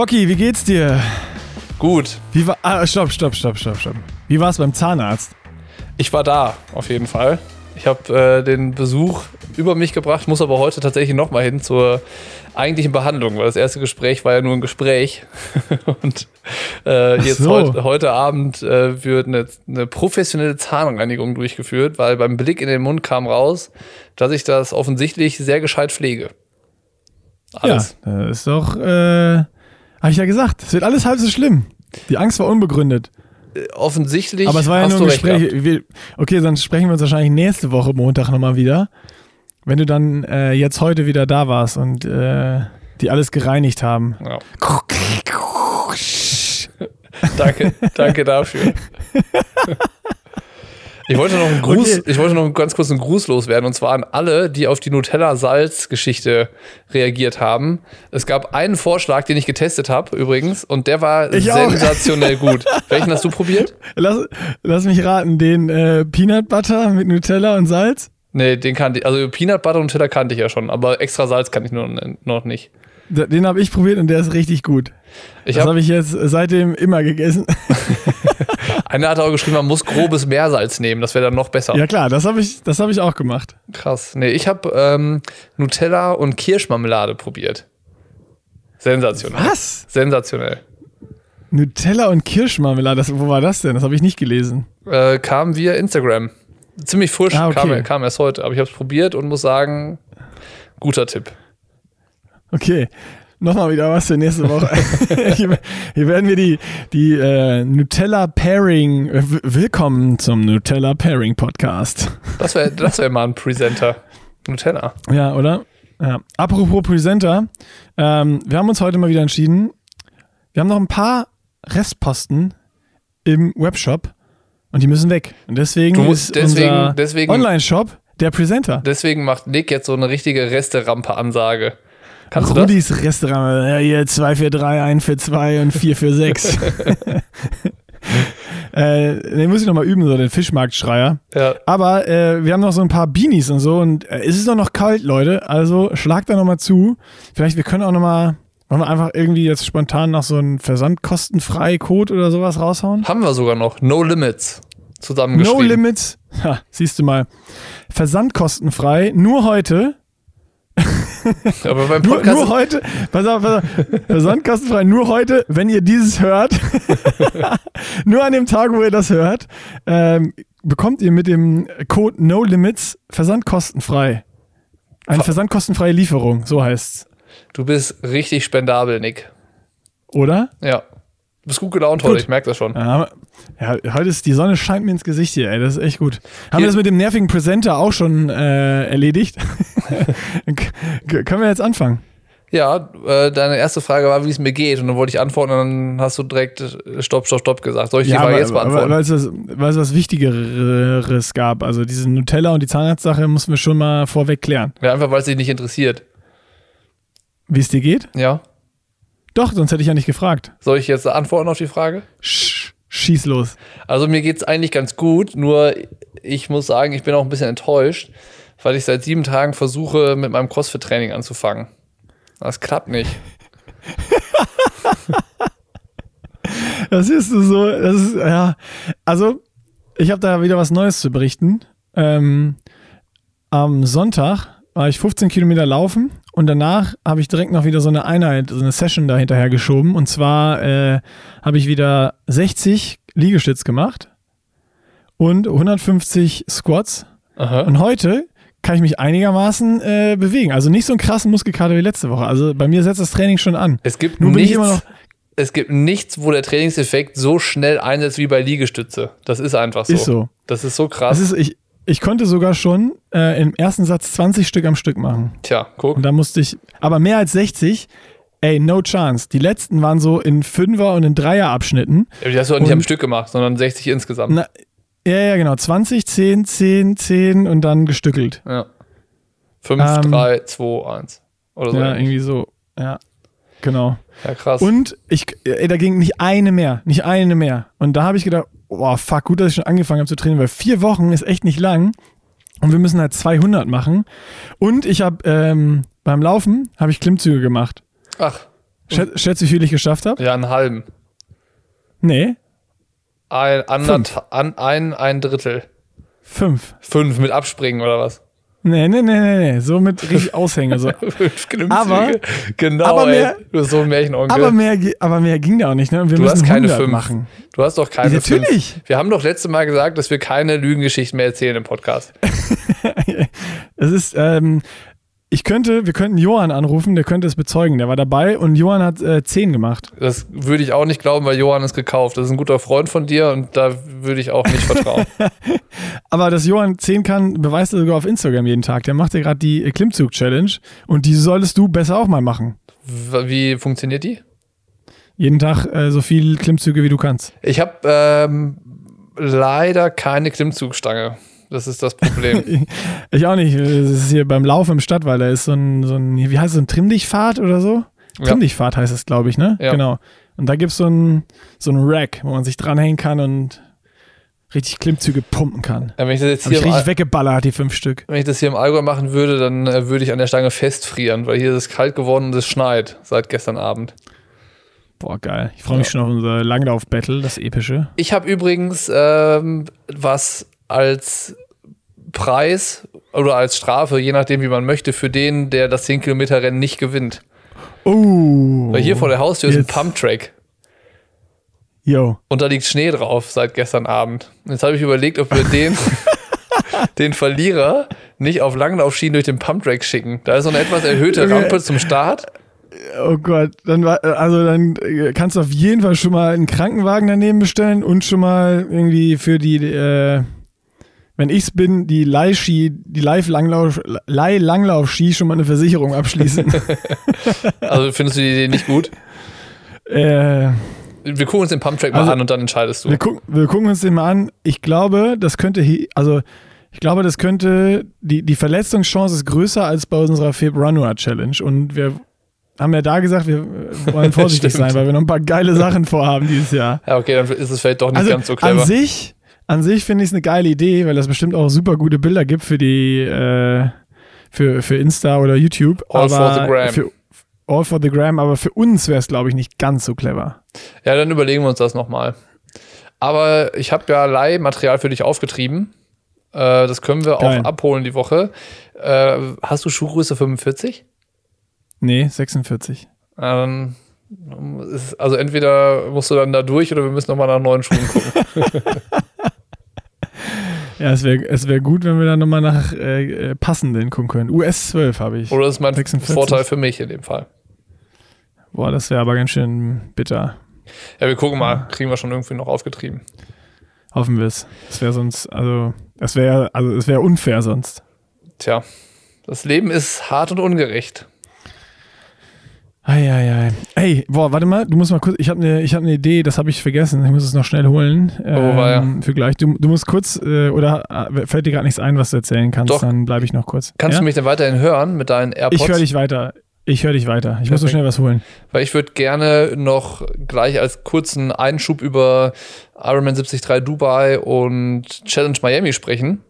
Bocky, wie geht's dir? Gut. Wie war. Ah, stopp, stopp, stopp, stopp, stopp. Wie war's beim Zahnarzt? Ich war da, auf jeden Fall. Ich habe äh, den Besuch über mich gebracht, muss aber heute tatsächlich nochmal hin zur eigentlichen Behandlung, weil das erste Gespräch war ja nur ein Gespräch. Und äh, jetzt so. heut, heute Abend äh, wird eine, eine professionelle Zahnreinigung durchgeführt, weil beim Blick in den Mund kam raus, dass ich das offensichtlich sehr gescheit pflege. Alles. Ja, ist doch. Äh, hab ich ja gesagt, es wird alles halb so schlimm. Die Angst war unbegründet. Offensichtlich. Aber es war ja nur ein Gespräch. Wir, okay, dann sprechen wir uns wahrscheinlich nächste Woche Montag nochmal wieder. Wenn du dann äh, jetzt heute wieder da warst und äh, die alles gereinigt haben. Ja. danke, danke dafür. Ich wollte noch einen Gruß, Okay. ich wollte noch ganz kurz einen Gruß loswerden und zwar an alle, die auf die Nutella-Salz-Geschichte reagiert haben. Es gab einen Vorschlag, den ich getestet habe übrigens und der war Ich auch. sensationell gut. Welchen hast du probiert? Lass, lass mich raten, den äh, Peanut Butter mit Nutella und Salz. Nee, den kannte ich. Also Peanut Butter und Nutella kannte ich ja schon, aber extra Salz kann ich nur, noch nicht. Den habe ich probiert und der ist richtig gut. Ich das hab- habe ich jetzt seitdem immer gegessen. Einer hat auch geschrieben, man muss grobes Meersalz nehmen, das wäre dann noch besser. ja klar, das habe ich, das hab ich auch gemacht. Krass. Nee, ich habe ähm, Nutella und Kirschmarmelade probiert. Sensationell. Was? Sensationell. Nutella und Kirschmarmelade, das, wo war das denn? Das habe ich nicht gelesen. Äh, kam via Instagram. Ziemlich frisch, Ah, okay. kam, kam erst heute. Aber ich habe es probiert und muss sagen, guter Tipp. Okay, nochmal wieder was für nächste Woche. hier, hier werden wir die, die äh, Nutella Pairing, äh, willkommen zum Nutella Pairing Podcast. Das wäre das wär mal ein Presenter. Nutella. Ja, oder? Ja. Apropos Presenter, ähm, wir haben uns heute mal wieder entschieden, wir haben noch ein paar Restposten im Webshop und die müssen weg. Und deswegen Du musst- ist deswegen- unser deswegen- Online-Shop der Presenter. Deswegen macht Nick jetzt so eine richtige Resterampe-Ansage. Kannst du das? Rudis Restaurant, ja, hier 2 für 3, 1 für 2 und 4 für 6. äh, den muss ich nochmal üben, so den Fischmarktschreier. Ja. Aber äh, wir haben noch so ein paar Beanies und so und äh, es ist doch noch kalt, Leute. Also schlagt da nochmal zu. Vielleicht, wir können auch nochmal, wollen wir einfach irgendwie jetzt spontan noch so einen versandkostenfrei Code oder sowas raushauen? Haben wir sogar noch. No Limits. Zusammengeschrieben. No Limits. Ha, siehst du mal. Versandkostenfrei, nur heute. Aber beim Nur, Podcast. nur heute, pass auf, pass auf, versandkostenfrei, nur heute, wenn ihr dieses hört, nur an dem Tag, wo ihr das hört, ähm, bekommt ihr mit dem Code No Limits versandkostenfrei. Eine Ver- versandkostenfreie Lieferung, so heißt's. du bist richtig spendabel, Nick. Oder? Ja. Du bist gut gelaunt heute, Gut. ich merke das schon. Ja, ja, heute ist die Sonne scheint mir ins Gesicht hier, ey, das ist echt gut. Haben Hier- wir das mit dem nervigen Presenter auch schon äh, erledigt? Können wir jetzt anfangen? Ja, äh, deine erste Frage war, wie es mir geht. Und dann wollte ich antworten und dann hast du direkt äh, Stopp, Stopp, Stopp gesagt. Soll ich die Frage jetzt beantworten? weil es was, weil es was Wichtigeres gab. Also diese Nutella und die Zahnarztsache mussten wir schon mal vorweg klären. ja, einfach weil es dich nicht interessiert. Wie es dir geht? Ja. Doch, sonst hätte ich ja nicht gefragt. Soll ich jetzt antworten auf die Frage? Sch schieß los. Also mir geht's eigentlich ganz gut, nur ich muss sagen, ich bin auch ein bisschen enttäuscht, weil ich seit sieben Tagen versuche, mit meinem CrossFit-Training anzufangen. Das klappt nicht. Das ist so, das ist, ja. Also, ich habe da wieder was Neues zu berichten. Ähm, am Sonntag war ich 15 Kilometer laufen und danach habe ich direkt noch wieder so eine Einheit, so eine Session da hinterher geschoben. Und zwar äh, habe ich wieder 60 Liegestütz gemacht und 150 Squats. Aha. Und heute kann ich mich einigermaßen äh, bewegen. Also nicht so einen krassen Muskelkater wie letzte Woche. Also bei mir setzt das Training schon an. Es gibt ich nichts, noch- es gibt nichts, wo der Trainingseffekt so schnell einsetzt wie bei Liegestütze. Das ist einfach so. Ist so. Das ist so krass. Ist, ich, ich konnte sogar schon äh, im ersten Satz 20 Stück am Stück machen. Tja, guck. Und da musste ich, aber mehr als 60, ey, no chance. Die letzten waren so in Fünfer- und in Dreier-Abschnitten. Ja, Die hast du halt nicht Und- am Stück gemacht, sondern 60 insgesamt. Na, ja, ja, genau. 20, 10, 10, 10 und dann gestückelt. Ja. 5, Ähm, 3, 2, 1. Oder so. Ja, irgendwie so. Ja, genau. ja krass. Und ich, ey, da ging nicht eine mehr, nicht eine mehr. Und da habe ich gedacht, boah, fuck, gut, dass ich schon angefangen habe zu trainieren, weil vier Wochen ist echt nicht lang. Und wir müssen halt 200 machen. Und ich habe ähm, beim Laufen habe ich Klimmzüge gemacht. Ach, Schätz, schätz, wie viel ich geschafft habe? Ja, einen halben. Nee. Ein, anderth- an, ein, ein Drittel. Fünf. Fünf mit Abspringen oder was? Nee, nee, nee, nee, nee. So mit richtig Aushänge. So. Fünf. Aber- genau, aber ey. mehr- Du bist so ein Märchenonkel. Aber mehr, aber mehr ging da auch nicht, ne? Wir du müssen hast keine 100 fünf. machen. Du hast doch keine Ja, fünf. natürlich. Wir haben doch letztes Mal gesagt, dass wir keine Lügengeschichten mehr erzählen im Podcast. Es ist, ähm, ich könnte, wir könnten Johann anrufen, der könnte es bezeugen. Der war dabei und Johann hat äh, 10 gemacht. Das würde ich auch nicht glauben, weil Johann ist gekauft. Das ist ein guter Freund von dir und da würde ich auch nicht vertrauen. Aber dass Johann 10 kann, beweist er sogar auf Instagram jeden Tag. Der macht ja gerade die Klimmzug-Challenge und die solltest du besser auch mal machen. Wie funktioniert die? Jeden Tag äh, so viel Klimmzüge, wie du kannst. Ich habe ähm, leider keine Klimmzugstange. Das ist das Problem. Ich auch nicht. Das ist hier beim Laufen im Stadtwald. Da ist so ein, so ein wie heißt es, so ein Trimmdichtpfad oder so? Ja. Trimmdichtpfad heißt es, glaube ich, ne? Ja. Genau. Und da gibt es so ein, so ein Rack, wo man sich dranhängen kann und richtig Klimmzüge pumpen kann. Ja, wenn ich das jetzt Hab hier im, richtig Al- weggeballert, die fünf Stück. wenn ich das hier im Allgäu machen würde, dann äh, würde ich an der Stange festfrieren, weil hier ist es kalt geworden und es schneit seit gestern Abend. Boah, geil. Ich freue mich Ja. schon auf unser Langlauf-Battle, das epische. Ich habe übrigens ähm, was als Preis oder als Strafe, je nachdem wie man möchte, für den, der das 10 Kilometer Rennen nicht gewinnt. Oh. Weil hier vor der Haustür ist ein. Pumptrack Yo. und da liegt Schnee drauf seit gestern Abend. Jetzt habe ich überlegt, ob wir den, den Verlierer nicht auf Langlaufschienen durch den Pumptrack schicken. Da ist so eine etwas erhöhte Okay. Rampe zum Start. Oh Gott, dann war, also dann äh, kannst du auf jeden Fall schon mal einen Krankenwagen daneben bestellen und schon mal irgendwie für die, äh, wenn ich's bin, die Leihski, die Live-Langlauf, Leih-Langlauf-Ski schon mal eine Versicherung abschließen. Also findest du die Idee nicht gut? äh, Wir gucken uns den Pumptrack mal Also, an und dann entscheidest du. wir, gucken, wir gucken uns den mal an. Ich glaube, das könnte, also ich glaube, das könnte, die, die Verletzungschance ist größer als bei unserer Februar Challenge und wir haben ja da gesagt, wir wollen vorsichtig sein, weil wir noch ein paar geile Sachen vorhaben dieses Jahr. Ja, okay, dann ist es vielleicht doch nicht Also ganz so an clever. sich, an sich finde ich es eine geile Idee, weil das bestimmt auch super gute Bilder gibt für die äh, für, für Insta oder YouTube. All for the gram. Für, all for the gram, aber für uns wäre es, glaube ich, nicht ganz so clever. Ja, dann überlegen wir uns das nochmal. Aber ich habe ja Leihmaterial für dich aufgetrieben. Äh, das können wir Geil. auch abholen die Woche. Äh, hast du Schuhgröße 45? Nee, 46. Ähm, also entweder musst du dann da durch oder wir müssen nochmal nach neuen Schuhen gucken. Ja, es wäre es wär gut, wenn wir dann nochmal nach äh, äh, passenden gucken können. US 12 habe ich. Oder das ist mein 46. Vorteil für mich in dem Fall. Boah, das wäre aber ganz schön bitter. Ja, wir gucken mal. Kriegen wir schon irgendwie noch aufgetrieben. Hoffen wir es. Das wäre sonst, also, es wäre, also, es wäre unfair sonst. Tja, das Leben ist hart und ungerecht. Eieiei. Ey, boah, warte mal, du musst mal kurz, ich habe eine hab ne Idee, das habe ich vergessen, ich muss es noch schnell holen. Oh, weia. Ähm, für gleich. Du, du musst kurz, äh, oder äh, fällt dir gerade nichts ein, was du erzählen kannst, Doch. dann bleibe ich noch kurz. Kannst ja? du mich denn weiterhin hören mit deinen AirPods? Ich höre dich weiter. Ich höre dich weiter. Ich muss so Perfekt. schnell was holen. Weil ich würde gerne noch gleich als kurzen Einschub über Ironman 73 Dubai und Challenge Miami sprechen.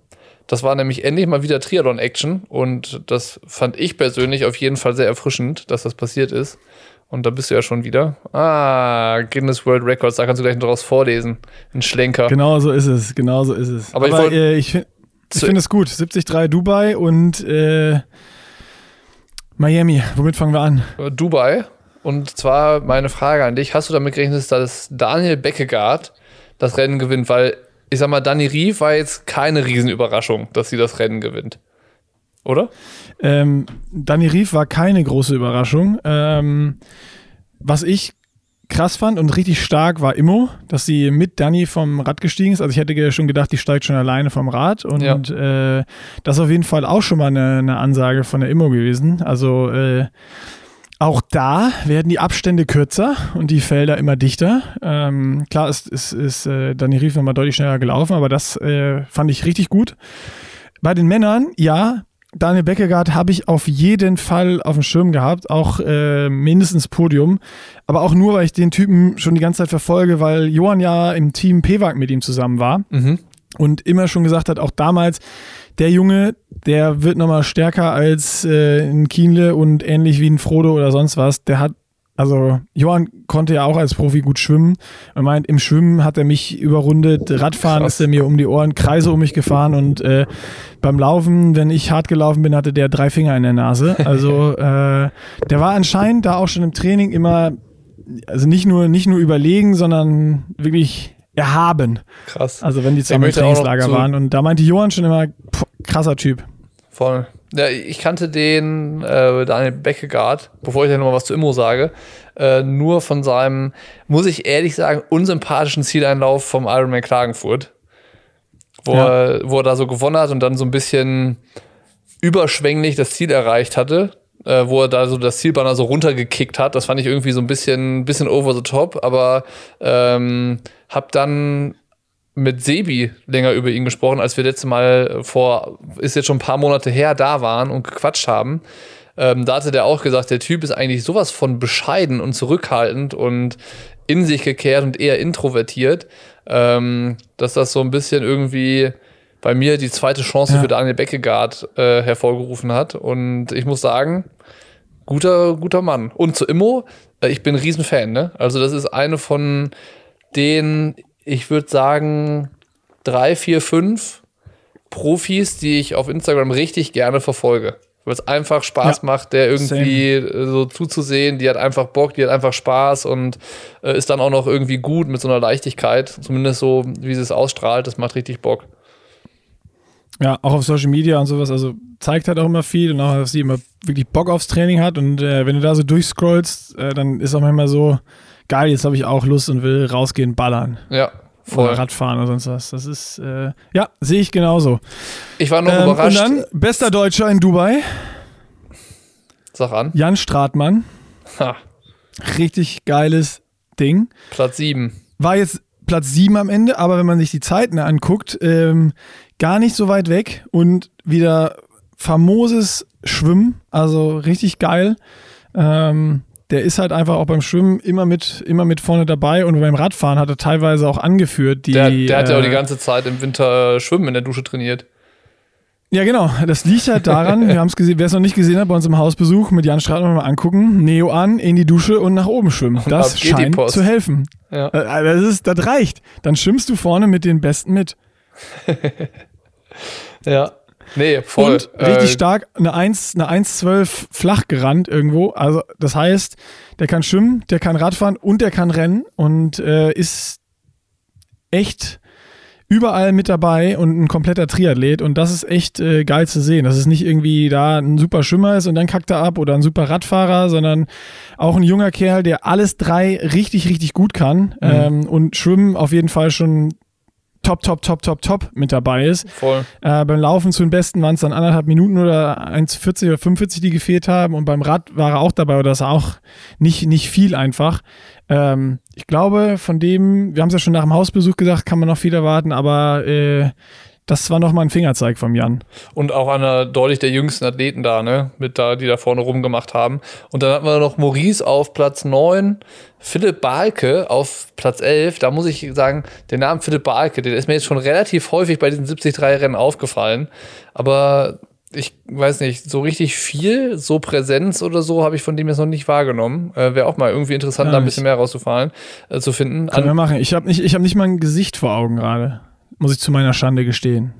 Das war nämlich endlich mal wieder Triathlon-Action und das fand ich persönlich auf jeden Fall sehr erfrischend, dass das passiert ist. Und da bist du ja schon wieder. Ah, Guinness World Records, da kannst du gleich noch draus vorlesen. Ein Schlenker. Genau so ist es, genau so ist es. Aber ich wollt- äh, ich finde ich Zu- find es gut. 73 Dubai und äh, Miami. Womit fangen wir an? Dubai. Und zwar meine Frage an dich: Hast du damit gerechnet, dass Daniel Beckegaard das Rennen gewinnt? Weil ich sag mal, Dani Rief war jetzt keine Riesenüberraschung, dass sie das Rennen gewinnt. Oder? Ähm, Dani Rief war keine große Überraschung. Ähm, was ich krass fand und richtig stark war Immo, dass sie mit Dani vom Rad gestiegen ist. Also ich hätte schon gedacht, die steigt schon alleine vom Rad und Ja. äh, das ist auf jeden Fall auch schon mal eine, eine Ansage von der Immo gewesen. Also äh, auch da werden die Abstände kürzer und die Felder immer dichter. Ähm, klar ist, ist, ist äh, Dani Rief nochmal deutlich schneller gelaufen, aber das äh, fand ich richtig gut. Bei den Männern, ja, Daniel Beckegaard habe ich auf jeden Fall auf dem Schirm gehabt, auch äh, mindestens Podium. Aber auch nur, weil ich den Typen schon die ganze Zeit verfolge, weil Johann ja im Team Pewag mit ihm zusammen war Mhm. und immer schon gesagt hat, auch damals, der Junge, der wird nochmal stärker als äh, ein Kienle und ähnlich wie ein Frodo oder sonst was. Der hat Also Johann konnte ja auch als Profi gut schwimmen. Er meint, im Schwimmen hat er mich überrundet, Radfahren Krass. ist er mir um die Ohren, Kreise um mich gefahren und äh, beim Laufen, wenn ich hart gelaufen bin, hatte der drei Finger in der Nase. Also äh, der war anscheinend da auch schon im Training immer, also nicht nur, nicht nur überlegen, sondern wirklich erhaben. Krass. Also wenn die zusammen im Trainingslager waren. Und da meinte Johann schon immer, pff, krasser Typ. Voll. Ja, ich kannte den äh, Daniel Beckegaard, bevor ich dann nochmal was zu Immo sage, äh, nur von seinem, muss ich ehrlich sagen, unsympathischen Zieleinlauf vom Ironman Klagenfurt, wo, ja. er, wo er da so gewonnen hat und dann so ein bisschen überschwänglich das Ziel erreicht hatte, äh, wo er da so das Zielbanner so runtergekickt hat. Das fand ich irgendwie so ein bisschen, bisschen over the top, aber ähm, hab dann mit Sebi länger über ihn gesprochen, als wir letzte Mal vor, ist jetzt schon ein paar Monate her, da waren und gequatscht haben. Ähm, da hatte der auch gesagt, der Typ ist eigentlich sowas von bescheiden und zurückhaltend und in sich gekehrt und eher introvertiert, ähm, dass das so ein bisschen irgendwie bei mir die zweite Chance ja. für Daniel Beckegaard äh, hervorgerufen hat. Und ich muss sagen, guter, guter Mann. Und zu Immo, äh, ich bin ein Riesenfan, ne? Also, das ist eine von den ich würde sagen, drei, vier, fünf Profis, die ich auf Instagram richtig gerne verfolge. Weil es einfach Spaß ja, macht, der irgendwie same. so zuzusehen. Die hat einfach Bock, die hat einfach Spaß und äh, ist dann auch noch irgendwie gut mit so einer Leichtigkeit. Zumindest so, wie sie es ausstrahlt. Das macht richtig Bock. Ja, auch auf Social Media und sowas. Also zeigt halt auch immer viel und auch, dass sie immer wirklich Bock aufs Training hat. Und äh, wenn du da so durchscrollst, äh, dann ist auch manchmal so, geil, jetzt habe ich auch Lust und will rausgehen, ballern. Ja. Voll. Oder Radfahren oder sonst was. Das ist, äh, ja, sehe ich genauso. Ich war noch ähm, überrascht. Und dann, bester Deutscher in Dubai. Sag an. Jan Stratmann. Ha. Richtig geiles Ding. Platz 7. War jetzt Platz 7 am Ende, aber wenn man sich die Zeiten anguckt, ähm, gar nicht so weit weg und wieder famoses Schwimmen, also richtig geil. Ähm, der ist halt einfach auch beim Schwimmen immer mit, immer mit vorne dabei und beim Radfahren hat er teilweise auch angeführt. Die, der, der hat ja auch die äh, ganze Zeit im Winter äh, Schwimmen in der Dusche trainiert. Ja, genau. Das liegt halt daran, wir haben es gesehen, wer es noch nicht gesehen hat, bei uns im Hausbesuch mit Jan Stratmann mal angucken, Neo an, in die Dusche und nach oben schwimmen. Das scheint zu helfen. Ja. Äh, das, ist, das reicht. Dann schwimmst du vorne mit den Besten mit. ja. Nee, voll. Und richtig äh, stark, eine 1, eine 1,12 flach gerannt irgendwo. Also, das heißt, der kann schwimmen, der kann Radfahren und der kann rennen und äh, ist echt überall mit dabei und ein kompletter Triathlet und das ist echt äh, geil zu sehen. Dass es nicht irgendwie da ein super Schwimmer ist und dann kackt er ab oder ein super Radfahrer, sondern auch ein junger Kerl, der alles drei richtig, richtig gut kann mhm. ähm, und Schwimmen auf jeden Fall schon top, top, top, top, top mit dabei ist. Voll. Äh, beim Laufen zu den Besten waren es dann anderthalb Minuten oder 1,40 oder 45, die gefehlt haben. Und beim Rad war er auch dabei, oder das auch nicht, nicht viel einfach. Ähm, ich glaube, von dem, wir haben es ja schon nach dem Hausbesuch gesagt, kann man noch viel erwarten, aber äh, das war nochmal ein Fingerzeig vom Jan. Und auch einer deutlich der jüngsten Athleten da, ne? Mit da, die da vorne rumgemacht haben. Und dann hatten wir noch Maurice auf Platz 9, Philipp Balke auf Platz 11. Da muss ich sagen, der Name Philipp Balke, der ist mir jetzt schon relativ häufig bei diesen 73-Rennen aufgefallen. Aber ich weiß nicht, so richtig viel, so Präsenz oder so habe ich von dem jetzt noch nicht wahrgenommen. Äh, Wäre auch mal irgendwie interessant, ja, da ein bisschen mehr rauszufallen, äh, zu finden. Können wir machen. Ich habe nicht, hab nicht mal ein Gesicht vor Augen gerade muss ich zu meiner Schande gestehen.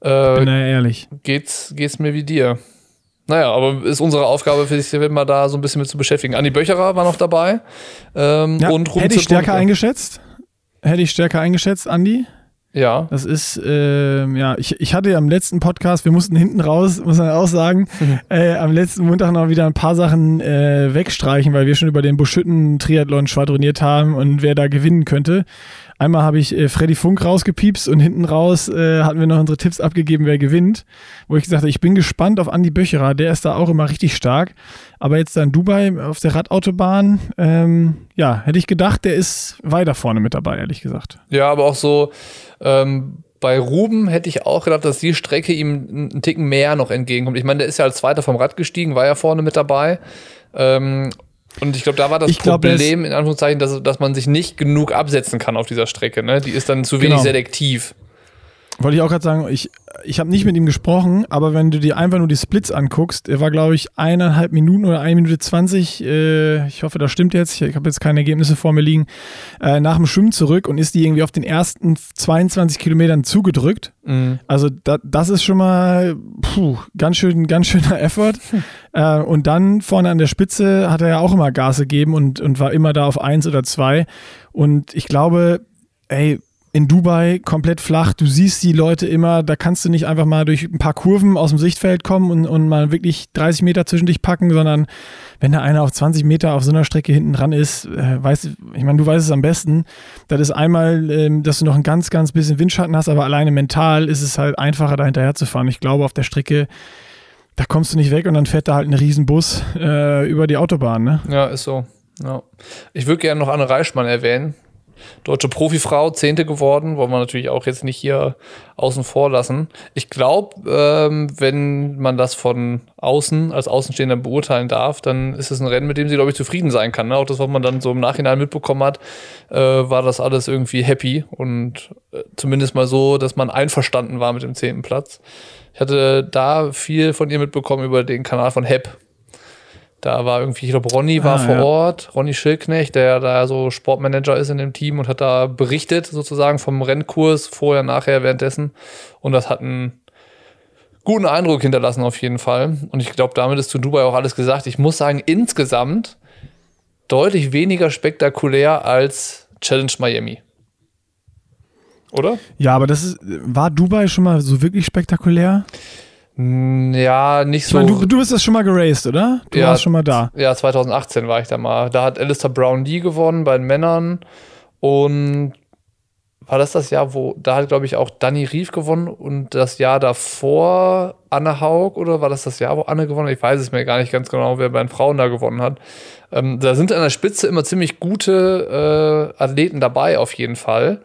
Äh, bin ja ehrlich. Geht's, geht's mir wie dir. Naja, aber ist unsere Aufgabe für dich, mal da so ein bisschen mit zu beschäftigen. Andi Böcherer war noch dabei. Ähm, ja, und hätte ich stärker eingeschätzt? Hätte ich stärker eingeschätzt, Andi? Ja. Das ist, äh, ja, ich, ich hatte ja im letzten Podcast, wir mussten hinten raus, muss man auch sagen, mhm. äh, am letzten Montag noch wieder ein paar Sachen äh, wegstreichen, weil wir schon über den Buschütten-Triathlon schwadroniert haben und wer da gewinnen könnte. Einmal habe ich äh, Freddy Funk rausgepiepst und hinten raus äh, hatten wir noch unsere Tipps abgegeben, wer gewinnt. Wo ich gesagt habe, ich bin gespannt auf Andy Böcherer, der ist da auch immer richtig stark. Aber jetzt dann Dubai auf der Radautobahn, ähm, ja, hätte ich gedacht, der ist weiter vorne mit dabei, ehrlich gesagt. Ja, aber auch so ähm, bei Ruben hätte ich auch gedacht, dass die Strecke ihm einen Ticken mehr noch entgegenkommt. Ich meine, der ist ja als Zweiter vom Rad gestiegen, war ja vorne mit dabei. Ähm, und ich glaube, da war das glaub, Problem, in Anführungszeichen, dass, dass man sich nicht genug absetzen kann auf dieser Strecke. Ne? Die ist dann zu wenig genau. selektiv. Wollte ich auch gerade sagen, ich, ich habe nicht mit ihm gesprochen, aber wenn du dir einfach nur die Splits anguckst, er war, glaube ich, eineinhalb Minuten oder eine Minute zwanzig, äh, ich hoffe, das stimmt jetzt, ich, ich habe jetzt keine Ergebnisse vor mir liegen, äh, nach dem Schwimmen zurück und ist die irgendwie auf den ersten 22 Kilometern zugedrückt. Mhm. Also da, das ist schon mal puh, ganz, schön, ganz schöner Effort. Hm. Äh, und dann vorne an der Spitze hat er ja auch immer Gas gegeben und, und war immer da auf eins oder zwei. Und ich glaube, ey, in Dubai komplett flach. Du siehst die Leute immer, da kannst du nicht einfach mal durch ein paar Kurven aus dem Sichtfeld kommen und, und mal wirklich 30 Meter zwischen dich packen, sondern wenn da einer auf 20 Meter auf so einer Strecke hinten dran ist, äh, weißt, ich meine, du weißt es am besten. Das ist einmal, ähm, dass du noch ein ganz, ganz bisschen Windschatten hast, aber alleine mental ist es halt einfacher, da hinterher zu fahren. Ich glaube, auf der Strecke, da kommst du nicht weg und dann fährt da halt ein Riesenbus äh, über die Autobahn, ne? Ja, ist so. Ja. Ich würde gerne noch Anne Reichmann erwähnen, deutsche Profifrau, Zehnte geworden, wollen wir natürlich auch jetzt nicht hier außen vor lassen. Ich glaube, ähm, wenn man das von außen als Außenstehender beurteilen darf, dann ist es ein Rennen, mit dem sie, glaube ich, zufrieden sein kann. Ne? Auch das, was man dann so im Nachhinein mitbekommen hat, äh, war das alles irgendwie happy und äh, zumindest mal so, dass man einverstanden war mit dem zehnten Platz. Ich hatte da viel von ihr mitbekommen über den Kanal von Hepp, da war irgendwie, ich glaube, Ronny war ah, vor ja. Ort, Ronny Schildknecht, der da so Sportmanager ist in dem Team und hat da berichtet sozusagen vom Rennkurs, vorher, nachher, währenddessen. Und das hat einen guten Eindruck hinterlassen auf jeden Fall. Und ich glaube, damit ist zu Dubai auch alles gesagt. Ich muss sagen, insgesamt deutlich weniger spektakulär als Challenge Miami. Oder? Ja, aber das ist, war Dubai schon mal so wirklich spektakulär? Ja, nicht so. Ich meine, du, du bist das schon mal geraced, oder? Du ja, warst schon mal da. Ja, 2018 war ich da mal. Da hat Alistair Brown Lee gewonnen bei den Männern. Und war das das Jahr, wo, da hat, glaube ich, auch Danny Rief gewonnen und das Jahr davor Anne Haug oder war das das Jahr, wo Anne gewonnen hat? Ich weiß es mir gar nicht ganz genau, wer bei den Frauen da gewonnen hat. Ähm, da sind an der Spitze immer ziemlich gute äh, Athleten dabei, auf jeden Fall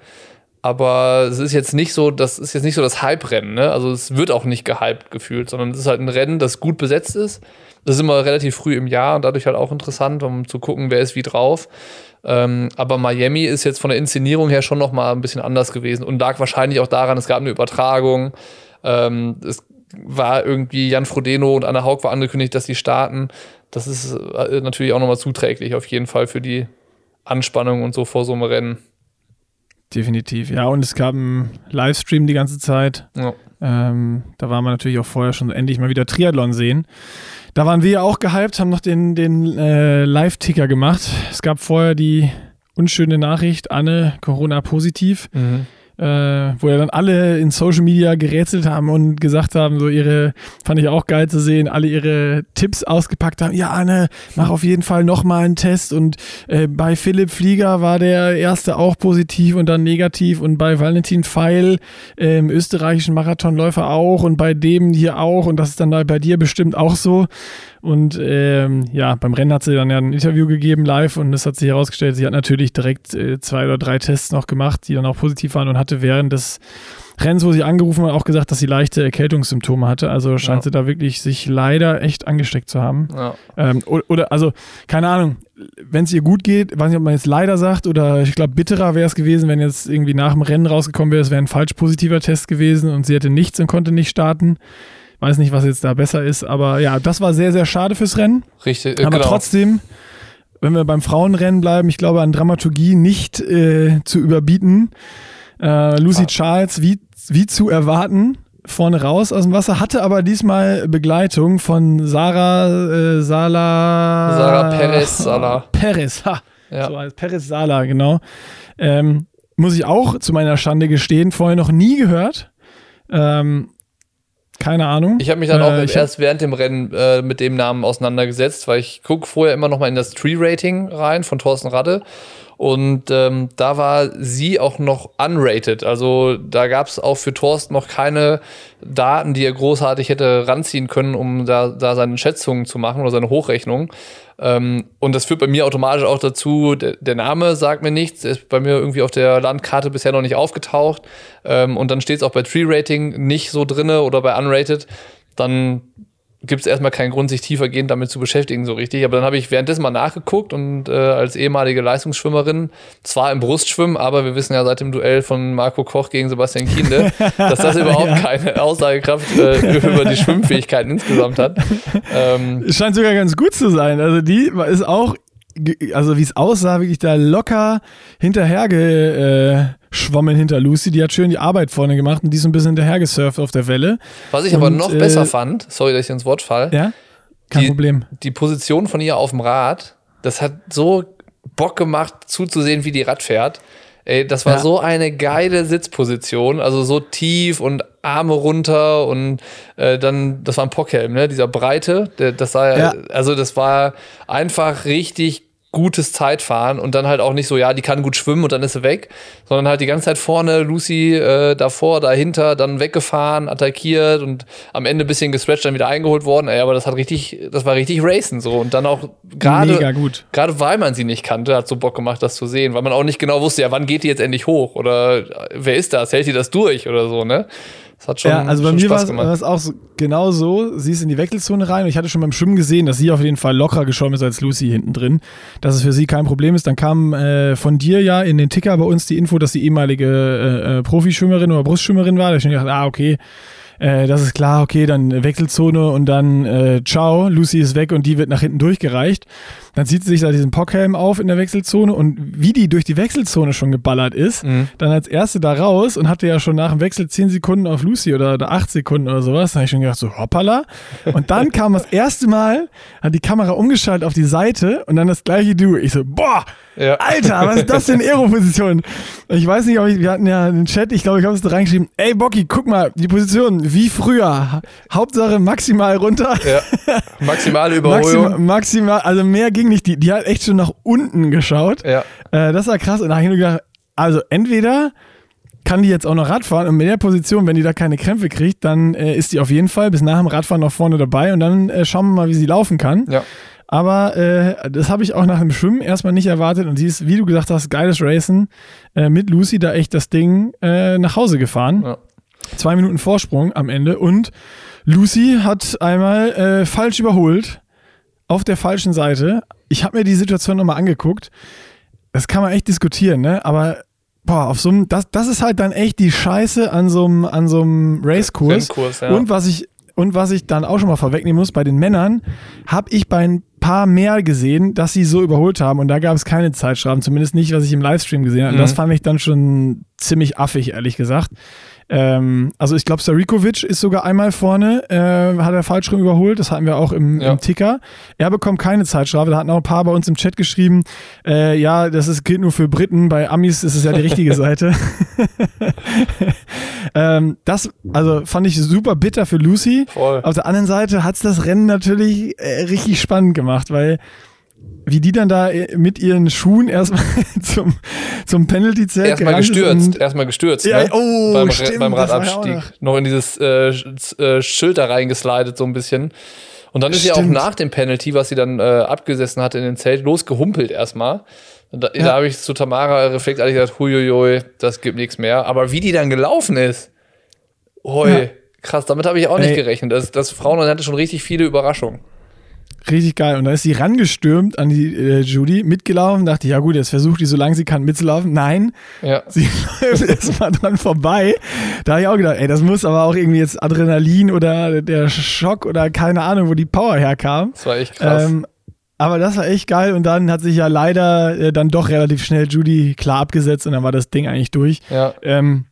aber es ist jetzt nicht so, das ist jetzt nicht so das Hype-Rennen, ne? Also es wird auch nicht gehypt gefühlt, sondern es ist halt ein Rennen, das gut besetzt ist. Das ist immer relativ früh im Jahr und dadurch halt auch interessant, um zu gucken, wer ist wie drauf. Ähm, aber Miami ist jetzt von der Inszenierung her schon noch mal ein bisschen anders gewesen und lag wahrscheinlich auch daran, es gab eine Übertragung. Ähm, es war irgendwie Jan Frodeno und Anna Haug war angekündigt, dass sie starten. Das ist äh, natürlich auch noch mal zuträglich auf jeden Fall für die Anspannung und so vor so einem Rennen. Definitiv, ja. Und es gab einen Livestream die ganze Zeit. Ja. Ähm, da waren wir natürlich auch vorher schon endlich mal wieder Triathlon sehen. Da waren wir ja auch gehypt, haben noch den, den äh, Live-Ticker gemacht. Es gab vorher die unschöne Nachricht, Anne Corona positiv. Mhm äh, wo ja dann alle in Social Media gerätselt haben und gesagt haben, so ihre, fand ich auch geil zu sehen, alle ihre Tipps ausgepackt haben. Ja, Anne, mach auf jeden Fall nochmal einen Test. Und äh, bei Philipp Flieger war der erste auch positiv und dann negativ. Und bei Valentin Feil, äh, österreichischen Marathonläufer auch und bei dem hier auch. Und das ist dann bei dir bestimmt auch so. Und ähm, ja, beim Rennen hat sie dann ja ein Interview gegeben live und es hat sich herausgestellt, sie hat natürlich direkt äh, zwei oder drei Tests noch gemacht, die dann auch positiv waren und hatte während des Rennens, wo sie angerufen hat, auch gesagt, dass sie leichte Erkältungssymptome hatte. Also scheint ja. sie da wirklich sich leider echt angesteckt zu haben. Ja. Ähm, oder, oder, also, keine Ahnung, wenn es ihr gut geht, weiß nicht, ob man jetzt leider sagt oder ich glaube, bitterer wäre es gewesen, wenn jetzt irgendwie nach dem Rennen rausgekommen wäre, es wäre ein falsch positiver Test gewesen und sie hätte nichts und konnte nicht starten. Weiß nicht, was jetzt da besser ist, aber ja, das war sehr, sehr schade fürs Rennen. Richtig, äh, aber genau. trotzdem, wenn wir beim Frauenrennen bleiben, ich glaube, an Dramaturgie nicht äh, zu überbieten. Äh, Lucy ah. Charles, wie, wie zu erwarten, vorne raus aus dem Wasser, hatte aber diesmal Begleitung von Sarah äh, Sala. Sarah Perez Sala. Perez, ha. Ja. So heißt Perez Sala, genau. Ähm, muss ich auch zu meiner Schande gestehen, vorher noch nie gehört. Ähm, keine Ahnung. Ich habe mich dann auch äh, erst während dem Rennen äh, mit dem Namen auseinandergesetzt, weil ich gucke vorher immer noch mal in das Tree-Rating rein von Thorsten Radde. Und ähm, da war sie auch noch unrated. Also da gab es auch für Thorsten noch keine Daten, die er großartig hätte ranziehen können, um da, da seine Schätzungen zu machen oder seine Hochrechnung. Ähm, und das führt bei mir automatisch auch dazu, der, der Name sagt mir nichts, ist bei mir irgendwie auf der Landkarte bisher noch nicht aufgetaucht. Ähm, und dann steht es auch bei Tree Rating nicht so drinne oder bei Unrated. Dann gibt es erstmal keinen Grund, sich tiefergehend damit zu beschäftigen, so richtig. Aber dann habe ich währenddessen mal nachgeguckt und äh, als ehemalige Leistungsschwimmerin, zwar im Brustschwimmen, aber wir wissen ja seit dem Duell von Marco Koch gegen Sebastian Kienle, dass das überhaupt ja. keine Aussagekraft äh, über die Schwimmfähigkeiten insgesamt hat. Ähm, Scheint sogar ganz gut zu sein. Also die ist auch also wie es aussah, wirklich da locker hinterhergeschwommen hinter Lucy. Die hat schön die Arbeit vorne gemacht und die ist so ein bisschen hinterhergesurft auf der Welle. Was ich und, aber noch äh, besser fand, sorry, dass ich ins Wort fall. Ja, kein die, Problem. Die Position von ihr auf dem Rad, das hat so Bock gemacht zuzusehen, wie die Rad fährt. Ey, das war ja. so eine geile Sitzposition, also so tief und Arme runter und äh, dann, das war ein Pockhelm, ne? Dieser breite, der, das sah ja, also das war einfach richtig gutes Zeitfahren und dann halt auch nicht so, ja, die kann gut schwimmen und dann ist sie weg, sondern halt die ganze Zeit vorne, Lucy äh, davor, dahinter, dann weggefahren, attackiert und am Ende ein bisschen gestretched, dann wieder eingeholt worden. Ey, aber das hat richtig, das war richtig Racing so und dann auch gerade, gerade weil man sie nicht kannte, hat so Bock gemacht, das zu sehen, weil man auch nicht genau wusste, ja, wann geht die jetzt endlich hoch oder wer ist das, hält die das durch oder so, ne? Das hat schon, ja, also bei mir war es auch so, genau so. Sie ist in die Wechselzone rein und ich hatte schon beim Schwimmen gesehen, dass sie auf jeden Fall lockerer geschwommen ist als Lucy hinten drin. Dass es für sie kein Problem ist. Dann kam äh, von dir ja in den Ticker bei uns die Info, dass sie ehemalige äh, äh, Profischwimmerin oder Brustschwimmerin war. Da habe ich schon gedacht, ah, okay, äh, das ist klar, okay, dann Wechselzone und dann äh, ciao, Lucy ist weg und die wird nach hinten durchgereicht. Dann zieht sie sich da diesen Pockhelm auf in der Wechselzone und wie die durch die Wechselzone schon geballert ist, mhm. dann als erste da raus und hatte ja schon nach dem Wechsel 10 Sekunden auf Lucy oder, oder 8 Sekunden oder sowas. Da habe ich schon gedacht, so hoppala. Und dann kam das erste Mal, hat die Kamera umgeschaltet auf die Seite und dann das gleiche Du. Ich so, boah, ja. Alter, was ist das denn Aero-Position? Ich weiß nicht, ob ich, wir hatten ja einen Chat, ich glaube, ich habe es da reingeschrieben, ey Bocky, guck mal, die Position, wie früher. Hauptsache maximal runter. Ja. Maximale Überholung. Maxim, maximal, also mehr ging nicht. Die, die hat echt schon nach unten geschaut. Ja. Äh, das war krass. Und da habe ich nur gedacht, also entweder kann die jetzt auch noch Radfahren und mit der Position, wenn die da keine Krämpfe kriegt, dann äh, ist die auf jeden Fall bis nach dem Radfahren noch vorne dabei und dann äh, schauen wir mal, wie sie laufen kann. Ja. Aber äh, das habe ich auch nach dem Schwimmen erstmal nicht erwartet. Und sie ist, wie du gesagt hast, geiles Racen äh, mit Lucy da echt das Ding äh, nach Hause gefahren. Ja. Zwei Minuten Vorsprung am Ende. Und Lucy hat einmal äh, falsch überholt auf der falschen Seite. Ich habe mir die Situation nochmal angeguckt. Das kann man echt diskutieren, ne? Aber boah, auf so einem, das, das ist halt dann echt die Scheiße an so einem, an so einem Racekurs. Ja. Und was ich, und was ich dann auch schon mal vorwegnehmen muss, bei den Männern habe ich bei ein paar mehr gesehen, dass sie so überholt haben und da gab es keine Zeitstrafen, zumindest nicht, was ich im Livestream gesehen habe. Mhm. Und das fand ich dann schon ziemlich affig, ehrlich gesagt. Ähm, also ich glaube, Sarikovic ist sogar einmal vorne, äh, hat er falsch rum überholt. Das hatten wir auch im, ja. im, Ticker. Er bekommt keine Zeitstrafe. Da hatten auch ein paar bei uns im Chat geschrieben, äh, ja, das ist, gilt nur für Briten. Bei Amis ist es ja die richtige Seite. ähm, das, also fand ich super bitter für Lucy. Voll. Auf der anderen Seite hat es das Rennen natürlich äh, richtig spannend gemacht, weil wie die dann da äh, mit ihren Schuhen erstmal zum, zum Penalty-Zelt Erstmal gestürzt, erstmal gestürzt. Ja, ne? oh, beim, stimmt, beim Radabstieg. Noch. noch. in dieses äh, äh, Schild da reingeslidet, so ein bisschen. Und dann ist sie auch nach dem Penalty, was sie dann äh, abgesessen hatte in den Zelt, losgehumpelt erstmal. Da, ja. da habe ich zu Tamara reflektartig gesagt, huiuiui, das gibt nichts mehr. Aber wie die dann gelaufen ist, hoi, ja. krass, damit habe ich auch Ey. nicht gerechnet. Das, das Frauen hatte schon richtig viele Überraschungen. Richtig geil. Und da ist sie rangestürmt an die äh, Judy, mitgelaufen, dachte, ja gut, jetzt versucht die, solange sie kann, mitzulaufen. Nein, ja. sie läuft erstmal dran vorbei. Da habe ich auch gedacht, ey, das muss aber auch irgendwie jetzt Adrenalin oder der Schock oder keine Ahnung, wo die Power herkam. Das war echt krass. Ähm, aber das war echt geil und dann hat sich ja leider äh, dann doch relativ schnell Judy klar abgesetzt und dann war das Ding eigentlich durch. Ja. Ähm,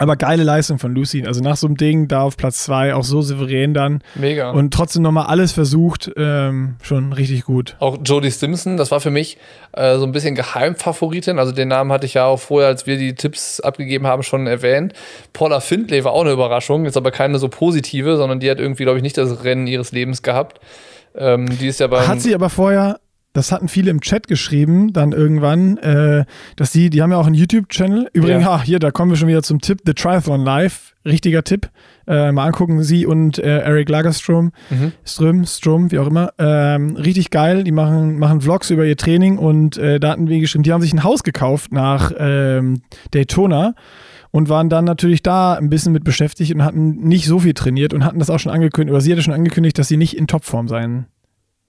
aber geile Leistung von Lucy. Also nach so einem Ding da auf Platz zwei auch so souverän dann. Mega. Und trotzdem nochmal alles versucht. Ähm, schon richtig gut. Auch Jodie Simpson, das war für mich äh, so ein bisschen Geheimfavoritin. Also den Namen hatte ich ja auch vorher, als wir die Tipps abgegeben haben, schon erwähnt. Paula Findlay war auch eine Überraschung. Ist aber keine so positive, sondern die hat irgendwie, glaube ich, nicht das Rennen ihres Lebens gehabt. Ähm, die ist ja beim Hat sie aber vorher das hatten viele im Chat geschrieben, dann irgendwann, äh, dass die, die haben ja auch einen YouTube-Channel. Übrigens, ja. ach, hier, da kommen wir schon wieder zum Tipp, The Triathlon Live, richtiger Tipp. Äh, mal angucken, sie und äh, Eric Lagerstrom, mhm. Ström, Strom, wie auch immer. Ähm, richtig geil, die machen, machen Vlogs über ihr Training und äh, da hatten wir geschrieben, die haben sich ein Haus gekauft nach ähm, Daytona und waren dann natürlich da ein bisschen mit beschäftigt und hatten nicht so viel trainiert und hatten das auch schon angekündigt, oder sie hatte schon angekündigt, dass sie nicht in Topform sein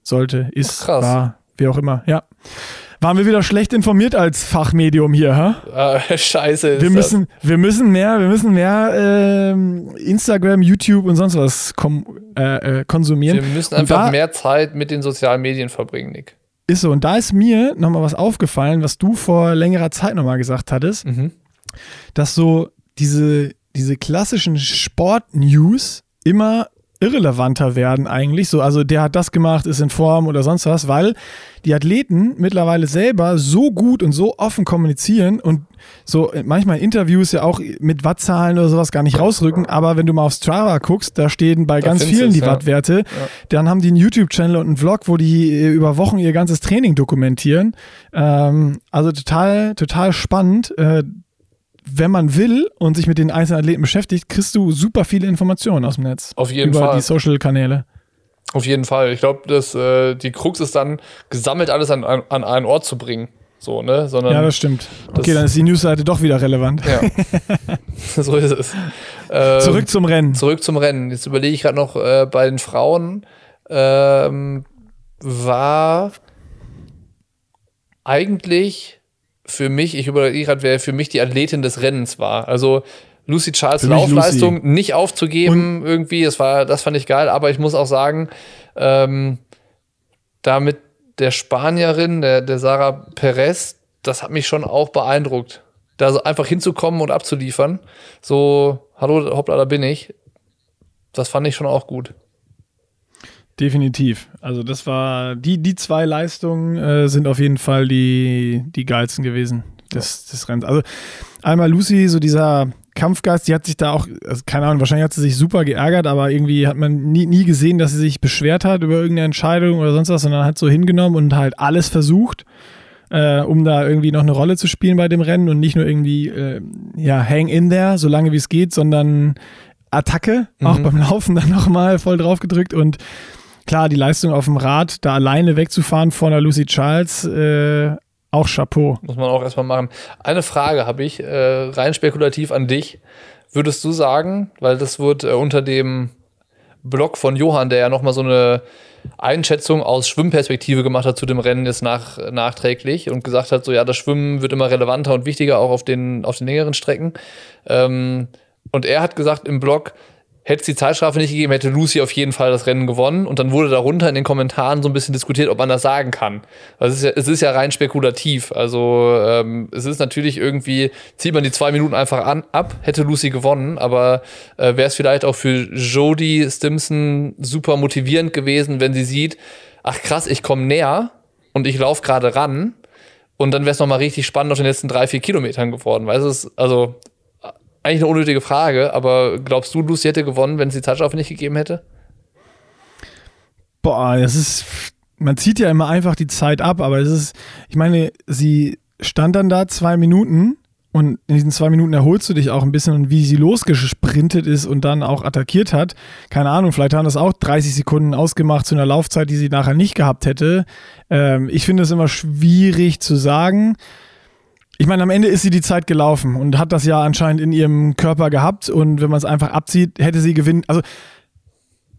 sollte, ist, krass. war, wie auch immer, ja. Waren wir wieder schlecht informiert als Fachmedium hier, hä? Äh, scheiße. ist Wir das. müssen, wir müssen mehr, wir müssen mehr ähm, Instagram, YouTube und sonst was äh, äh, konsumieren. Wir müssen einfach mehr Zeit mit den sozialen Medien verbringen, Nick. Ist so. Und da ist mir nochmal was aufgefallen, was du vor längerer Zeit nochmal gesagt hattest, Mhm. dass so diese, diese klassischen Sport-News immer irrelevanter werden eigentlich. So, also der hat das gemacht, ist in Form oder sonst was, weil die Athleten mittlerweile selber so gut und so offen kommunizieren und so manchmal in Interviews ja auch mit Wattzahlen oder sowas gar nicht rausrücken, aber wenn du mal auf Strava guckst, da stehen bei Da ganz vielen die ja. Wattwerte. Dann haben die einen YouTube-Channel und einen Vlog, wo die äh, über Wochen ihr ganzes Training dokumentieren. Ähm, also total, total spannend. Äh, wenn man will und sich mit den einzelnen Athleten beschäftigt, kriegst du super viele Informationen aus dem Netz. Auf jeden über Fall. die Social-Kanäle. Auf jeden Fall. Ich glaube, dass äh, die Krux ist dann, gesammelt alles an, an, an einen Ort zu bringen. So, ne? Sondern, Ja, das stimmt. Okay, das- dann ist die Newsseite doch wieder relevant. ja. so ist es. Ähm, Zurück zum Rennen. Zurück zum Rennen. Jetzt überlege ich gerade noch äh, bei den Frauen ähm, war eigentlich für mich, ich überlege gerade, wer für mich die Athletin des Rennens war. Also Lucy Charles Laufleistung Lucy. nicht aufzugeben irgendwie, das war, das fand ich geil, aber ich muss auch sagen, ähm, da mit der Spanierin, der, der Sarah Perez, das hat mich schon auch beeindruckt. Da so einfach hinzukommen und abzuliefern. So, hallo, hoppla, da bin ich. Das fand ich schon auch gut. Definitiv. Also das war, die, die zwei Leistungen äh, sind auf jeden Fall die, die geilsten gewesen des, des Rennens. Also einmal Lucy, so dieser Kampfgeist, die hat sich da auch, also keine Ahnung, wahrscheinlich hat sie sich super geärgert, aber irgendwie hat man nie, nie gesehen, dass sie sich beschwert hat über irgendeine Entscheidung oder sonst was, sondern hat so hingenommen und halt alles versucht, äh, um da irgendwie noch eine Rolle zu spielen bei dem Rennen und nicht nur irgendwie, äh, ja, hang in there, solange wie es geht, sondern Attacke, auch Mhm. beim Laufen dann nochmal voll drauf gedrückt und klar, die Leistung auf dem Rad, da alleine wegzufahren vor einer Lucy Charles, äh, auch Chapeau. Muss man auch erstmal machen. Eine Frage habe ich, äh, rein spekulativ an dich. Würdest du sagen, weil das wird äh, unter dem Blog von Johann, der ja nochmal so eine Einschätzung aus Schwimmperspektive gemacht hat zu dem Rennen jetzt nach, nachträglich und gesagt hat, so ja, das Schwimmen wird immer relevanter und wichtiger, auch auf den, auf den längeren Strecken. Ähm, und er hat gesagt im Blog, hätte es die Zeitstrafe nicht gegeben, hätte Lucy auf jeden Fall das Rennen gewonnen. Und dann wurde darunter in den Kommentaren so ein bisschen diskutiert, ob man das sagen kann. Weil es ist ja, es ist ja rein spekulativ. Also ähm, es ist natürlich irgendwie, zieht man die zwei Minuten einfach an, ab, hätte Lucy gewonnen, aber äh, wäre es vielleicht auch für Jodie Stimson super motivierend gewesen, wenn sie sieht, ach krass, ich komme näher und ich laufe gerade ran. Und dann wäre es nochmal richtig spannend auf den letzten drei, vier Kilometern geworden. Weißt du, also eigentlich eine unnötige Frage, aber glaubst du, Lucy hätte gewonnen, wenn es die Zeitstrafe nicht gegeben hätte? Boah, das ist, man zieht ja immer einfach die Zeit ab, aber es ist, ich meine, sie stand dann da zwei Minuten und in diesen zwei Minuten erholst du dich auch ein bisschen und wie sie losgesprintet ist und dann auch attackiert hat, keine Ahnung, vielleicht haben das auch 30 Sekunden ausgemacht zu einer Laufzeit, die sie nachher nicht gehabt hätte. Ähm, ich finde es immer schwierig zu sagen. Ich meine, am Ende ist sie die Zeit gelaufen und hat das ja anscheinend in ihrem Körper gehabt und wenn man es einfach abzieht, hätte sie gewinnen, also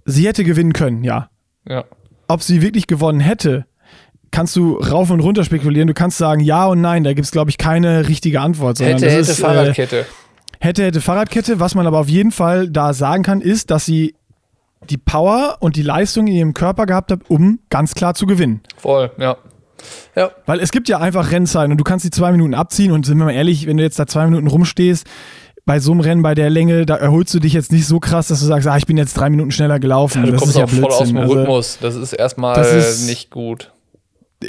sie hätte gewinnen können, ja Ja. ob sie wirklich gewonnen hätte, kannst du rauf und runter spekulieren. Du kannst sagen ja und nein. Da gibt es, glaube ich, keine richtige Antwort. Hätte, hätte ist, Fahrradkette. Äh, hätte, hätte Fahrradkette. Was man aber auf jeden Fall da sagen kann, ist, dass sie die Power und die Leistung in ihrem Körper gehabt hat, um ganz klar zu gewinnen. Voll, ja. Ja, Weil es gibt ja einfach Rennzeiten und du kannst die zwei Minuten abziehen und sind wir mal ehrlich, wenn du jetzt da zwei Minuten rumstehst, bei so einem Rennen, bei der Länge, da erholst du dich jetzt nicht so krass, dass du sagst, ah, ich bin jetzt drei Minuten schneller gelaufen. du das kommst ist ja auch voll aus dem Also- Rhythmus. Das ist erstmal Das ist- nicht gut.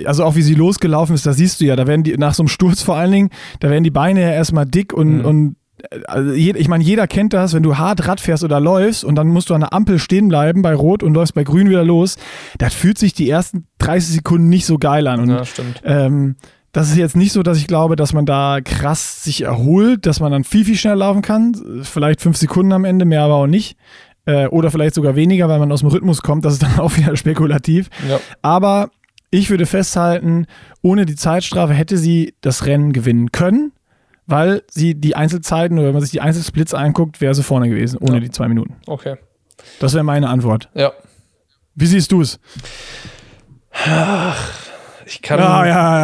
also auch wie sie losgelaufen ist, da siehst du ja, da werden die, nach so einem Sturz vor allen Dingen, da werden die Beine ja erstmal dick und, Mhm. und also ich meine, jeder kennt das, wenn du hart Rad fährst oder läufst und dann musst du an der Ampel stehen bleiben bei Rot und läufst bei Grün wieder los, das fühlt sich die ersten 30 Sekunden nicht so geil an. Und Ja, stimmt. ähm, das ist jetzt nicht so, dass ich glaube, dass man da krass sich erholt, dass man dann viel, viel schneller laufen kann. Vielleicht fünf Sekunden am Ende, mehr aber auch nicht. Äh, oder vielleicht sogar weniger, weil man aus dem Rhythmus kommt. Das ist dann auch wieder spekulativ. Ja. Aber ich würde festhalten, ohne die Zeitstrafe hätte sie das Rennen gewinnen können. Weil sie die Einzelzeiten oder wenn man sich die Einzelsplits anguckt, wäre sie vorne gewesen, ohne Ja. die zwei Minuten. Okay. Das wäre meine Antwort. Ja. Wie siehst du es? Ich kann, Ja, ja,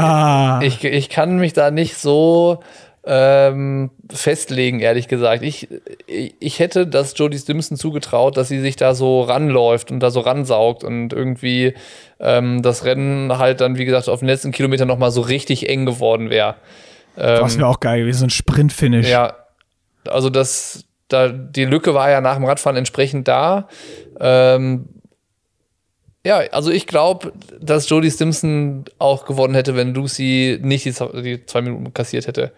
ja. Ich, ich kann mich da nicht so ähm, festlegen, ehrlich gesagt. Ich, ich, hätte das Jodie Stimson zugetraut, dass sie sich da so ranläuft und da so ransaugt und irgendwie ähm, das Rennen halt dann, wie gesagt, auf den letzten Kilometern nochmal so richtig eng geworden wäre. Das wäre auch geil gewesen, so ein Sprint-Finish. Ja, also das, da, die Lücke war ja nach dem Radfahren entsprechend da. Ähm, ja, also ich glaube, dass Jodie Stimson auch gewonnen hätte, wenn Lucy nicht die, die zwei Minuten kassiert hätte.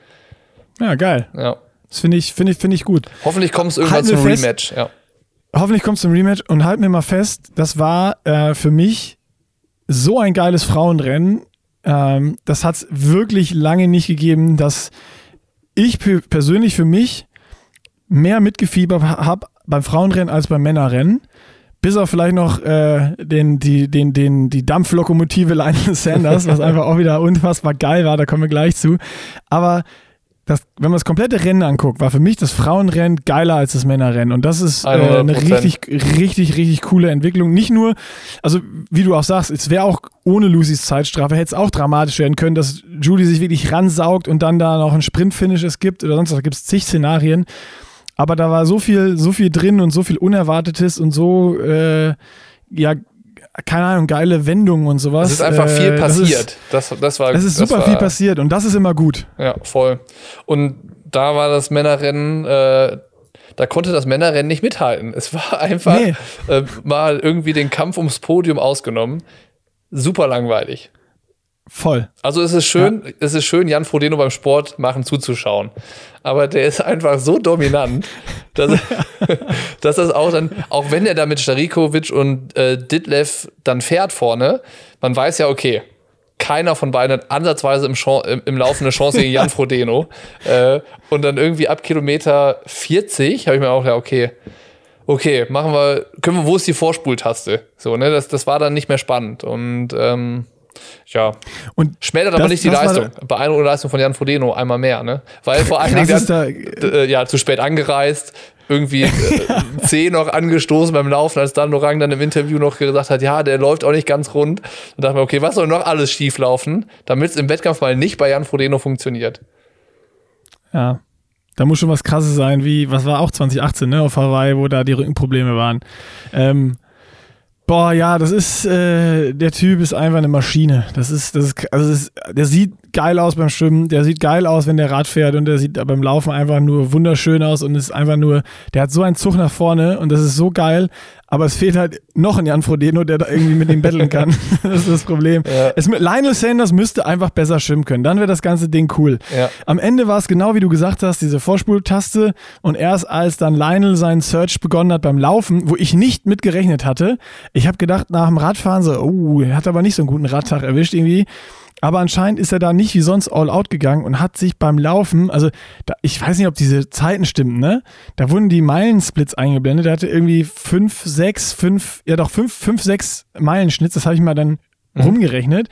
ja geil. Ja. Das finde ich, finde ich, finde ich gut. Hoffentlich kommt es irgendwann wir zum fest- Rematch. Ja. Hoffentlich kommt es zum Rematch und halt mir mal fest, das war äh, für mich so ein geiles Frauenrennen. Ähm, das hat es wirklich lange nicht gegeben, dass ich pe- persönlich für mich mehr mitgefiebert habe beim Frauenrennen als beim Männerrennen. Bis auf vielleicht noch äh, den, die, den, den, die Dampflokomotive Lionel Sanders, was einfach auch wieder unfassbar geil war, da kommen wir gleich zu. Aber das, wenn man das komplette Rennen anguckt, war für mich das Frauenrennen geiler als das Männerrennen. Und das ist äh, eine 100%. richtig, richtig, richtig coole Entwicklung. Nicht nur, also wie du auch sagst, es wäre auch ohne Lucys Zeitstrafe, hätte es auch dramatisch werden können, dass Julie sich wirklich ransaugt und dann da noch ein Sprintfinish es gibt oder sonst was. Da gibt es zig Szenarien. Aber da war so viel, so viel drin und so viel Unerwartetes und so, äh, ja, keine Ahnung, geile Wendungen und sowas. Es ist einfach Äh, viel das passiert. Ist, Das, das, war, es ist das super war, viel passiert und das ist immer gut. Ja, voll. Und da war das Männerrennen, äh, da konnte das Männerrennen nicht mithalten. Es war einfach Nee. äh, mal irgendwie den Kampf ums Podium ausgenommen. Super langweilig. Voll. Also es ist schön, es ist schön, Jan Frodeno beim Sport machen zuzuschauen. Aber der ist einfach so dominant, dass, dass das auch dann, auch wenn er da mit Starikovic und äh, Ditlev dann fährt vorne, man weiß ja, okay, keiner von beiden hat ansatzweise im, Chan im, im Laufe eine Chance gegen Jan Frodeno. Äh, und dann irgendwie ab Kilometer 40 habe ich mir auch gedacht, okay, okay, machen wir, können wir, wo ist die Vorspultaste? So, ne, das, das war dann nicht mehr spannend. Und ähm, ja, Und Schmälert aber Das- nicht die Leistung. Beeindruckende Leistung von Jan Frodeno einmal mehr, ne? Weil vor allen Dingen dann, da, äh, ja, zu spät angereist, irgendwie äh, C noch angestoßen beim Laufen, als dann Lorang dann im Interview noch gesagt hat, ja, der läuft auch nicht ganz rund. Und dachte mir, okay, was soll noch alles schief laufen, damit es im Wettkampf mal nicht bei Jan Frodeno funktioniert? ja, da muss schon was krasses sein, wie, was war auch 2018, ne, auf Hawaii, wo da die Rückenprobleme waren. Ähm, boah, ja, das ist, äh, der Typ ist einfach eine Maschine. Das ist, das ist, also das ist, der sieht geil aus beim Schwimmen, der sieht geil aus, wenn der Rad fährt und der sieht beim Laufen einfach nur wunderschön aus und ist einfach nur, der hat so einen Zug nach vorne und das ist so geil, aber es fehlt halt noch ein Jan Frodeno, der da irgendwie mit ihm betteln kann. das ist das Problem. Ja. Es, Lionel Sanders müsste einfach besser schwimmen können, dann wäre das ganze Ding cool. Ja. Am Ende war es genau wie du gesagt hast, diese Vorspultaste und erst als dann Lionel seinen Search begonnen hat beim Laufen, wo ich nicht mitgerechnet hatte, ich habe gedacht nach dem Radfahren so, oh, er hat aber nicht so einen guten Radtag erwischt irgendwie. Aber anscheinend ist er da nicht wie sonst all out gegangen und hat sich beim Laufen, also da, ich weiß nicht, ob diese Zeiten stimmen, ne? Da wurden die Meilensplits eingeblendet. Er hatte irgendwie 5, 6, 5, ja doch 5, 5, 6 Meilenschnitts, das habe ich mal dann rumgerechnet.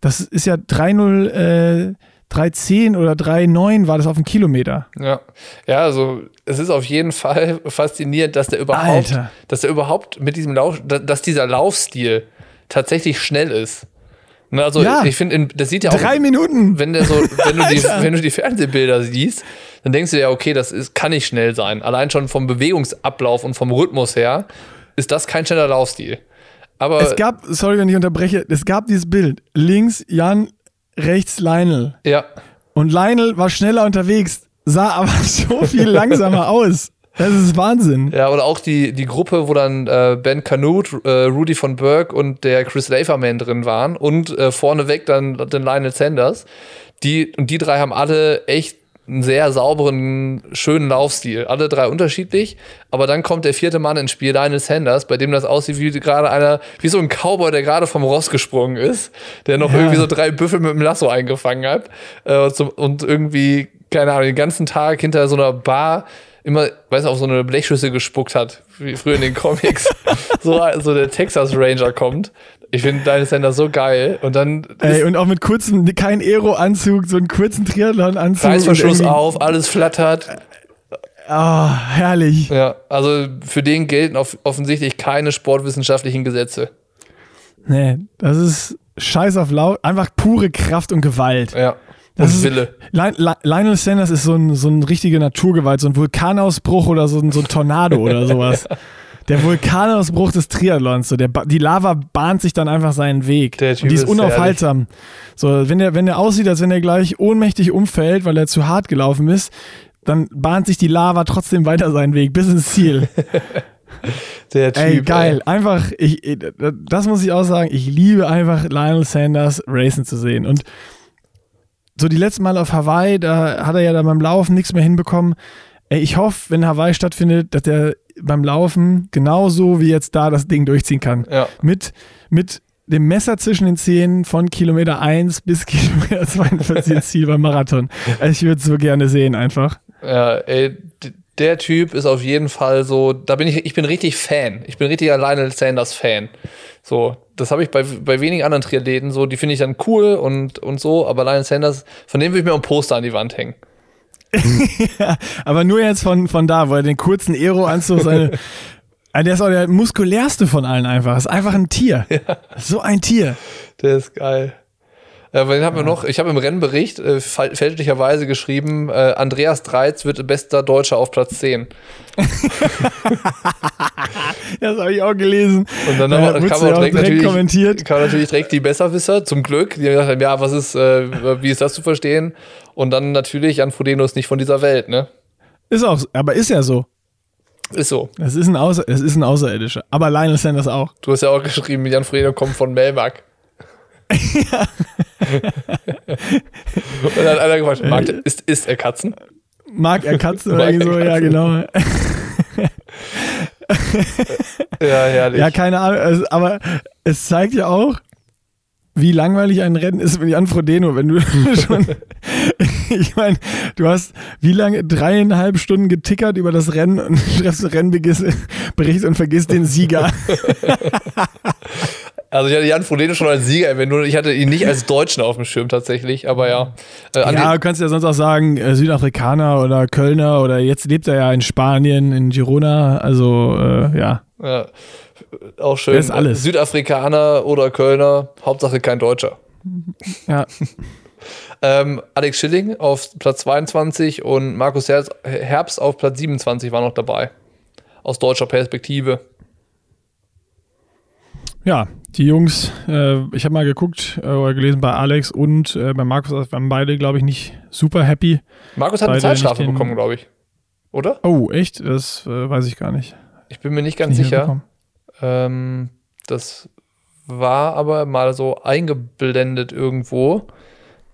Das ist ja 3,0, äh, 3,10 oder 3,9 war das auf dem Kilometer. Ja. ja, also es ist auf jeden Fall faszinierend, dass der überhaupt, Alter. dass der überhaupt mit diesem Lauf, da- dass dieser Laufstil tatsächlich schnell ist. Also Ja. ich finde, das sieht ja auch Drei Minuten! wenn der so, wenn du, die, wenn du die Fernsehbilder siehst, dann denkst du ja, okay, das ist, kann nicht schnell sein. Allein schon vom Bewegungsablauf und vom Rhythmus her ist das kein schneller Laufstil. Aber Es gab, sorry, wenn ich unterbreche, es gab dieses Bild. Links Jan, rechts Lionel. ja, Und Lionel war schneller unterwegs, sah aber so viel langsamer aus. Das ist Wahnsinn. ja, oder auch die, die Gruppe, wo dann äh, Ben Canute, äh, Rudy von Berg und der Chris Laferman drin waren und äh, vorneweg dann den Lionel Sanders. Die, und die drei haben alle echt einen sehr sauberen, schönen Laufstil. Alle drei unterschiedlich. Aber dann kommt der vierte Mann ins Spiel, Lionel Sanders, bei dem das aussieht wie gerade einer, wie so ein Cowboy, der gerade vom Ross gesprungen ist, der noch Ja. irgendwie so drei Büffel mit dem Lasso eingefangen hat. Äh, und irgendwie, keine Ahnung, den ganzen Tag hinter so einer Bar immer, weiß auf so eine Blechschüssel gespuckt hat, wie früher in den Comics. so, so der Texas Ranger kommt. Ich finde deine Sender so geil. Und dann. Ey, und auch mit kurzem, kein Aero-Anzug, so einen kurzen Triathlon-Anzug. Reißverschluss auf, alles flattert. Ah, oh, herrlich. Ja, also für den gelten offensichtlich keine sportwissenschaftlichen Gesetze. Nee, das ist scheiß auf laut, einfach pure Kraft und Gewalt. Ja. Das und Wille. Lionel Sanders ist so ein, so ein richtige Naturgewalt, so ein Vulkanausbruch oder so ein, so ein Tornado oder sowas. ja. Der Vulkanausbruch des Triathlons, so der, die Lava bahnt sich dann einfach seinen Weg. Der typ und die ist, ist unaufhaltsam. So, wenn der, wenn der aussieht, als wenn er gleich ohnmächtig umfällt, weil er zu hart gelaufen ist, dann bahnt sich die Lava trotzdem weiter seinen Weg bis ins Ziel. Der Typ. Ey, geil. Ey. Einfach, ich, das muss ich auch sagen, ich liebe einfach Lionel Sanders racen zu sehen. Und so die letzten Mal auf Hawaii, da hat er ja dann beim Laufen nichts mehr hinbekommen. Ey, ich hoffe, wenn Hawaii stattfindet, dass er beim Laufen genauso wie jetzt da das Ding durchziehen kann. Ja. Mit, mit dem Messer zwischen den Zähnen von Kilometer 1 bis Kilometer 42 ins Ziel beim Marathon. Also ich würde es so gerne sehen einfach. Ja, ey, der Typ ist auf jeden Fall so, da bin ich, ich bin richtig Fan. Ich bin richtig Lionel Sanders Fan. So, das habe ich bei, bei wenigen anderen Triathleten so, die finde ich dann cool und, und so, aber Lionel Sanders, von dem würde ich mir ein Poster an die Wand hängen. ja, aber nur jetzt von, von da, wo er den kurzen Aero-Anzug seine. der ist auch der muskulärste von allen einfach. Ist einfach ein Tier. Ja. So ein Tier. Der ist geil. Äh, wen haben wir noch? Ich habe im Rennbericht äh, fälschlicherweise geschrieben, äh, Andreas Dreiz wird bester Deutscher auf Platz 10. das habe ich auch gelesen. Und dann ja, kam, auch direkt natürlich, kommentiert. kam natürlich direkt die Besserwisser, zum Glück, die gesagt haben, ja, was ist, äh, wie ist das zu verstehen? Und dann natürlich, Jan Frodeno ist nicht von dieser Welt, ne? Ist auch, aber ist ja so. Ist so. Es ist ein, Außer, es ist ein Außerirdischer. Aber Lionel Sanders auch. Du hast ja auch geschrieben, Jan Frodeno kommt von Melmark. Ja. Und dann hat einer gefragt, mag, ist, ist er Katzen? Mag er Katzen oder so? Katzen? Ja, genau. ja, herrlich. Ja, keine Ahnung. Also, aber es zeigt ja auch, wie langweilig ein Rennen ist mit Jan Frodeno, wenn du schon, ich meine, du hast wie lange, dreieinhalb Stunden getickert über das Rennen und schreibst Rennbericht und vergisst den Sieger. Also ich hatte Jan Frodeno schon als Sieger erwähnt, ich hatte ihn nicht als Deutschen auf dem Schirm tatsächlich, aber ja. Äh, ja, du kannst ja sonst auch sagen, äh, Südafrikaner oder Kölner oder jetzt lebt er ja in Spanien, in Girona, also äh, ja. Ja, auch schön. Das ist alles. Südafrikaner oder Kölner, Hauptsache kein Deutscher. Ja. ähm, Alex Schilling auf Platz 22 und Markus Herbst auf Platz 27 war noch dabei. Aus deutscher Perspektive. Ja, die Jungs, äh, ich habe mal geguckt äh, oder gelesen bei Alex und äh, bei Markus, waren beide, glaube ich, nicht super happy. Markus hat beide eine Zeitstrafe bekommen, glaube ich. Oder? Oh, echt? Das äh, weiß ich gar nicht. Ich bin mir nicht ganz nicht sicher. Ähm, das war aber mal so eingeblendet irgendwo.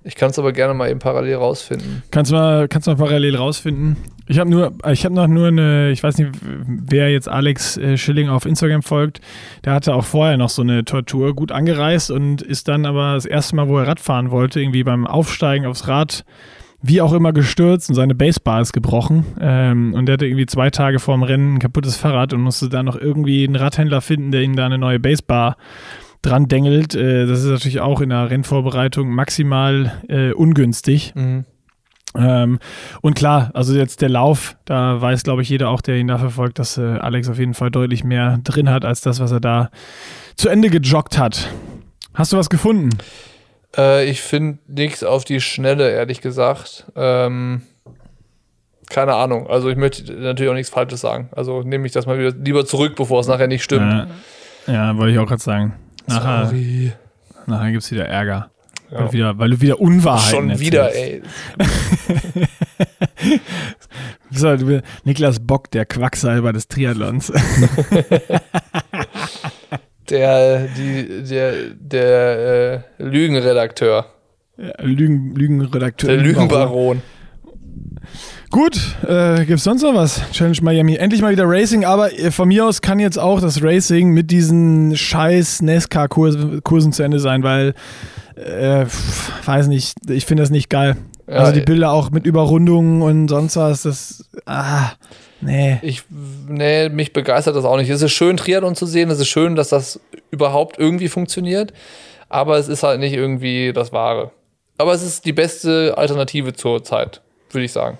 Ich kann es aber gerne mal eben parallel rausfinden. Kannst du mal, kannst du mal parallel rausfinden? Ich habe nur, ich habe noch nur eine, ich weiß nicht, wer jetzt Alex äh, Schilling auf Instagram folgt, der hatte auch vorher noch so eine Tortur gut angereist und ist dann aber das erste Mal, wo er Radfahren wollte, irgendwie beim Aufsteigen aufs Rad, wie auch immer gestürzt und seine Basebar ist gebrochen. Ähm, und der hatte irgendwie zwei Tage vor dem Rennen ein kaputtes Fahrrad und musste dann noch irgendwie einen Radhändler finden, der ihm da eine neue Basebar dran dengelt. Äh, das ist natürlich auch in der Rennvorbereitung maximal äh, ungünstig. Mhm. Ähm, und klar, also jetzt der Lauf, da weiß, glaube ich, jeder auch, der ihn da verfolgt, dass äh, Alex auf jeden Fall deutlich mehr drin hat, als das, was er da zu Ende gejoggt hat. Hast du was gefunden? Äh, ich finde nichts auf die Schnelle, ehrlich gesagt. Ähm, keine Ahnung. Also ich möchte natürlich auch nichts Falsches sagen. Also nehme ich das mal wieder lieber zurück, bevor es nachher nicht stimmt. Ja, ja wollte ich auch gerade sagen. Nachher, Sorry. Nachher gibt es wieder Ärger. Ja. Weil, du wieder, weil du wieder Unwahrheit Schon erzählst. wieder, ey. so, Niklas Bock, der Quacksalber des Triathlons. der, die, der, der äh, Lügenredakteur. Ja, Lügen, Lügenredakteur. Der Lügenbaron. Gut, äh, gibt es sonst noch was? Challenge Miami. Endlich mal wieder Racing, aber äh, von mir aus kann jetzt auch das Racing mit diesen scheiß NASCAR-Kursen zu Ende sein, weil, äh, weiß nicht, ich finde das nicht geil. Ja, also die Bilder auch mit Überrundungen und sonst was, das, ah, nee. Ich, nee, mich begeistert das auch nicht. Es ist schön, Triathlon zu sehen. Es ist schön, dass das überhaupt irgendwie funktioniert. Aber es ist halt nicht irgendwie das Wahre. Aber es ist die beste Alternative zur Zeit, würde ich sagen.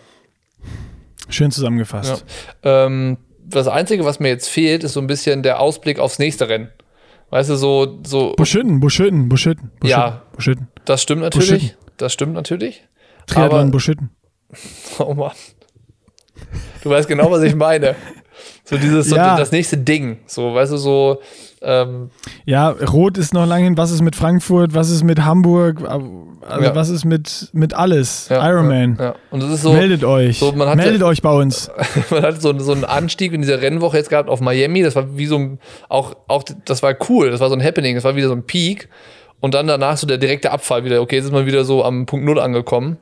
Schön zusammengefasst. Ja. Ähm, das Einzige, was mir jetzt fehlt, ist so ein bisschen der Ausblick aufs nächste Rennen. Weißt du, so. so Buschütten, Buschütten, Buschütten. Ja. Buschütten. Das stimmt natürlich. Buschütten. Das stimmt natürlich. Triathlon Buschütten. Oh Mann. Du weißt genau, was ich meine. So dieses, so Ja. das nächste Ding. So, weißt du, so. Ähm, Ja, Rot ist noch lange hin. Was ist mit Frankfurt? Was ist mit Hamburg? Also Ja. was ist mit, mit alles? ja, Ironman. Ja. Und das ist so. Meldet euch. so, man hatte- Meldet euch bei uns. man hat so, so einen Anstieg in dieser Rennwoche jetzt gehabt auf Miami. Das war wie so ein, auch, auch, das war cool. Das war so ein Happening. Das war wieder so ein Peak. Und dann danach so der direkte Abfall wieder. Okay, jetzt ist man wieder so am Punkt Null angekommen.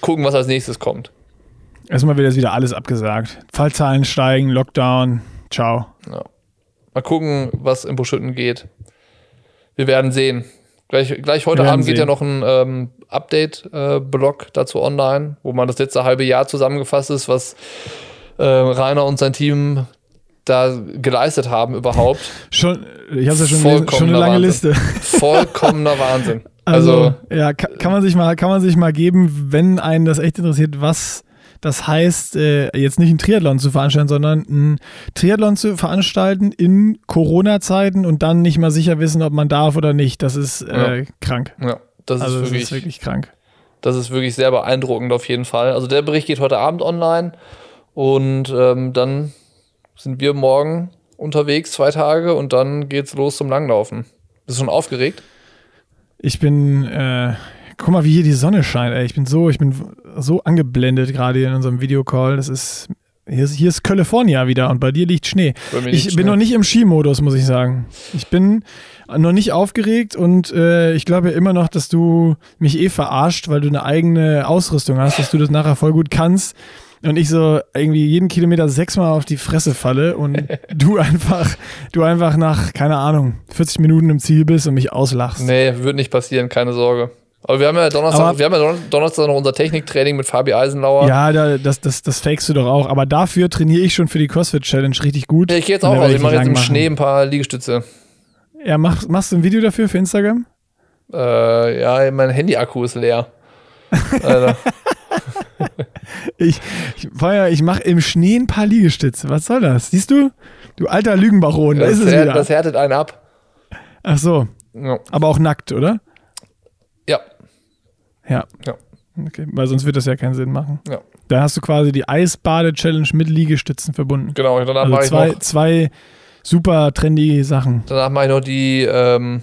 Gucken, was als nächstes kommt. Erstmal wird jetzt wieder alles abgesagt. Fallzahlen steigen, Lockdown. Ciao. Ja. Mal gucken, was im Buschütten geht. Wir werden sehen. Gleich, gleich heute Abend geht ja sehen. noch ein ähm, Update-Blog dazu online, wo man das letzte halbe Jahr zusammengefasst ist, was äh, Rainer und sein Team da geleistet haben überhaupt. Schon, ich habe ja schon gelesen, schon eine lange Wahnsinn. Liste. Vollkommener Wahnsinn. Also, Also, ja, kann, kann man sich mal, kann man sich mal geben, wenn einen das echt interessiert, was das heißt, äh, jetzt nicht einen Triathlon zu veranstalten, sondern einen Triathlon zu veranstalten in Corona-Zeiten und dann nicht mal sicher wissen, ob man darf oder nicht. Das ist äh, krank. ja, das, Also ist das wirklich, ist wirklich krank. das ist wirklich sehr beeindruckend auf jeden Fall. Also der Bericht geht heute Abend online und ähm, dann sind wir morgen unterwegs, zwei Tage und dann geht's los zum Langlaufen. Bist du schon aufgeregt? Ich bin, äh, guck mal, wie hier die Sonne scheint. Ey. Ich bin so, ich bin so angeblendet gerade hier in unserem Videocall. Das ist, hier ist, hier ist California wieder und bei dir liegt Schnee. Ich bin Schnee. noch nicht im Skimodus, muss ich sagen. Ich bin noch nicht aufgeregt und äh, ich glaube immer noch, dass du mich eh verarscht, weil du eine eigene Ausrüstung hast, dass du das nachher voll gut kannst. Und ich so irgendwie jeden Kilometer sechsmal auf die Fresse falle und du einfach, du einfach nach, keine Ahnung, 40 Minuten im Ziel bist und mich auslachst. Nee, wird nicht passieren, keine Sorge. Aber wir haben ja Donnerstag, Aber- wir haben ja Don- Donnerstag noch unser Techniktraining mit Fabi Eisenlauer. Ja, da, das, das, das fakest du doch auch. Aber dafür trainiere ich schon für die CrossFit Challenge richtig gut. Ja, ich gehe jetzt auch raus. Ich mache jetzt im lang Schnee machen. ein paar Liegestütze. Ja, mach, machst du ein Video dafür für Instagram? Äh, ja, mein Handy-Akku ist leer. Alter. Ich, ich, Feuer, ich mache im Schnee ein paar Liegestütze. Was soll das? Siehst du? Du alter Lügenbaron, da das, ist es wieder. das härtet einen ab. Ach so, Ja. aber auch nackt, oder? Ja. Ja. Okay, weil sonst wird das ja keinen Sinn machen. Ja. Da hast du quasi die Eisbade-Challenge mit Liegestützen verbunden. Genau, danach Also mache ich, zwei, noch- zwei super trendy Sachen. danach mach ich noch die, ähm,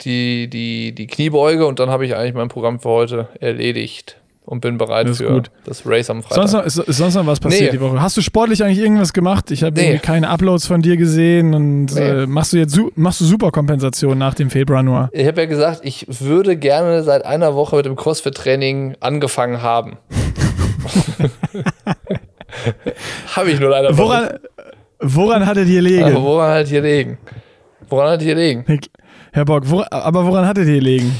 die, die, die Kniebeuge und dann habe ich eigentlich mein Programm für heute erledigt und bin bereit Das ist für gut. das Race am Freitag. Sonst noch, ist, ist sonst noch was passiert Nee. die Woche? Hast du sportlich eigentlich irgendwas gemacht? Ich habe Nee. irgendwie keine Uploads von dir gesehen und Nee. äh, machst du jetzt machst du Superkompensation nach dem Februar nur? Ich habe ja gesagt, ich würde gerne seit einer Woche mit dem CrossFit-Training angefangen haben. habe ich nur leider Woran, woran hat er dir gelegen? Aber woran halt hier legen? Woran halt hier legen? Herr Bock, wo, aber woran hat er dir gelegen?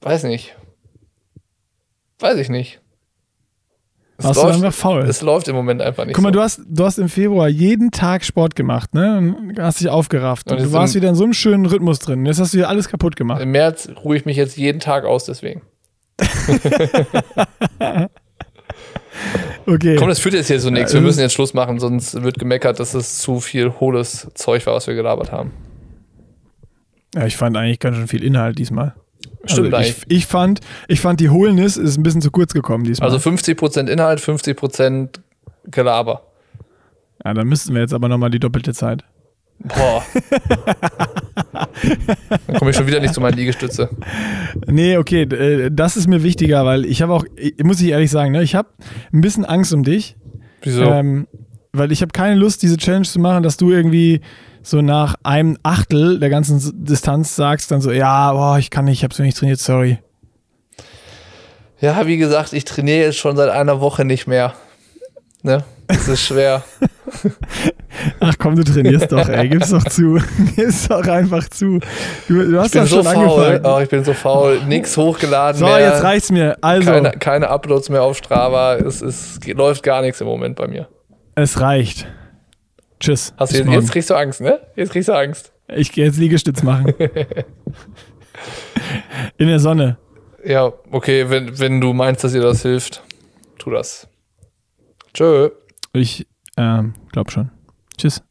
Weiß nicht. Weiß ich nicht. Es Warst du läuft, einfach faul? es läuft im Moment einfach nicht Guck mal, so. du hast, du hast im Februar jeden Tag Sport gemacht, ne? Und hast dich aufgerafft. Und Und du warst wieder in so einem schönen Rhythmus drin. Jetzt hast du dir alles kaputt gemacht. Im März ruhe ich mich jetzt jeden Tag aus, deswegen. Okay. Komm, das führt jetzt hier so nichts. Wir das müssen jetzt Schluss machen, sonst wird gemeckert, dass es zu viel hohles Zeug war, was wir gelabert haben. Ja, ich fand eigentlich ganz schön viel Inhalt diesmal. Stimmt also ich, ich, fand, ich fand, die Hohlnis ist ein bisschen zu kurz gekommen diesmal. Also 50% Inhalt, 50% Gelaber. ja, dann müssten wir jetzt aber nochmal die doppelte Zeit. Boah. Dann komme ich schon wieder nicht zu meinen Liegestütze. Nee, okay, äh, das ist mir wichtiger, weil ich habe auch, muss ich ehrlich sagen, ne, ich habe ein bisschen Angst um dich. Wieso? Ähm, weil ich habe keine Lust, diese Challenge zu machen, dass du irgendwie so nach einem Achtel der ganzen Distanz sagst, dann so, ja, boah, ich kann nicht, ich habe so nicht trainiert, sorry. Ja, wie gesagt, ich trainiere jetzt schon seit einer Woche nicht mehr. Ne? Das ist schwer. Ach komm, du trainierst doch, ey. Gib's doch zu. Gib's doch einfach zu. Du, du hast bin doch so schon faul. angefangen. Oh, ich bin so faul. Nix hochgeladen so, mehr. jetzt reicht's mir. Also, keine, keine Uploads mehr auf Strava. Es, es läuft gar nichts im Moment bei mir. es reicht. Tschüss. Hast du, morgen. jetzt kriegst du Angst, ne? Jetzt kriegst du Angst. Ich gehe jetzt Liegestütz machen. In der Sonne. Ja, okay, wenn, wenn du meinst, dass dir das hilft, tu das. Tschö. Ich ähm, glaube schon. Tschüss.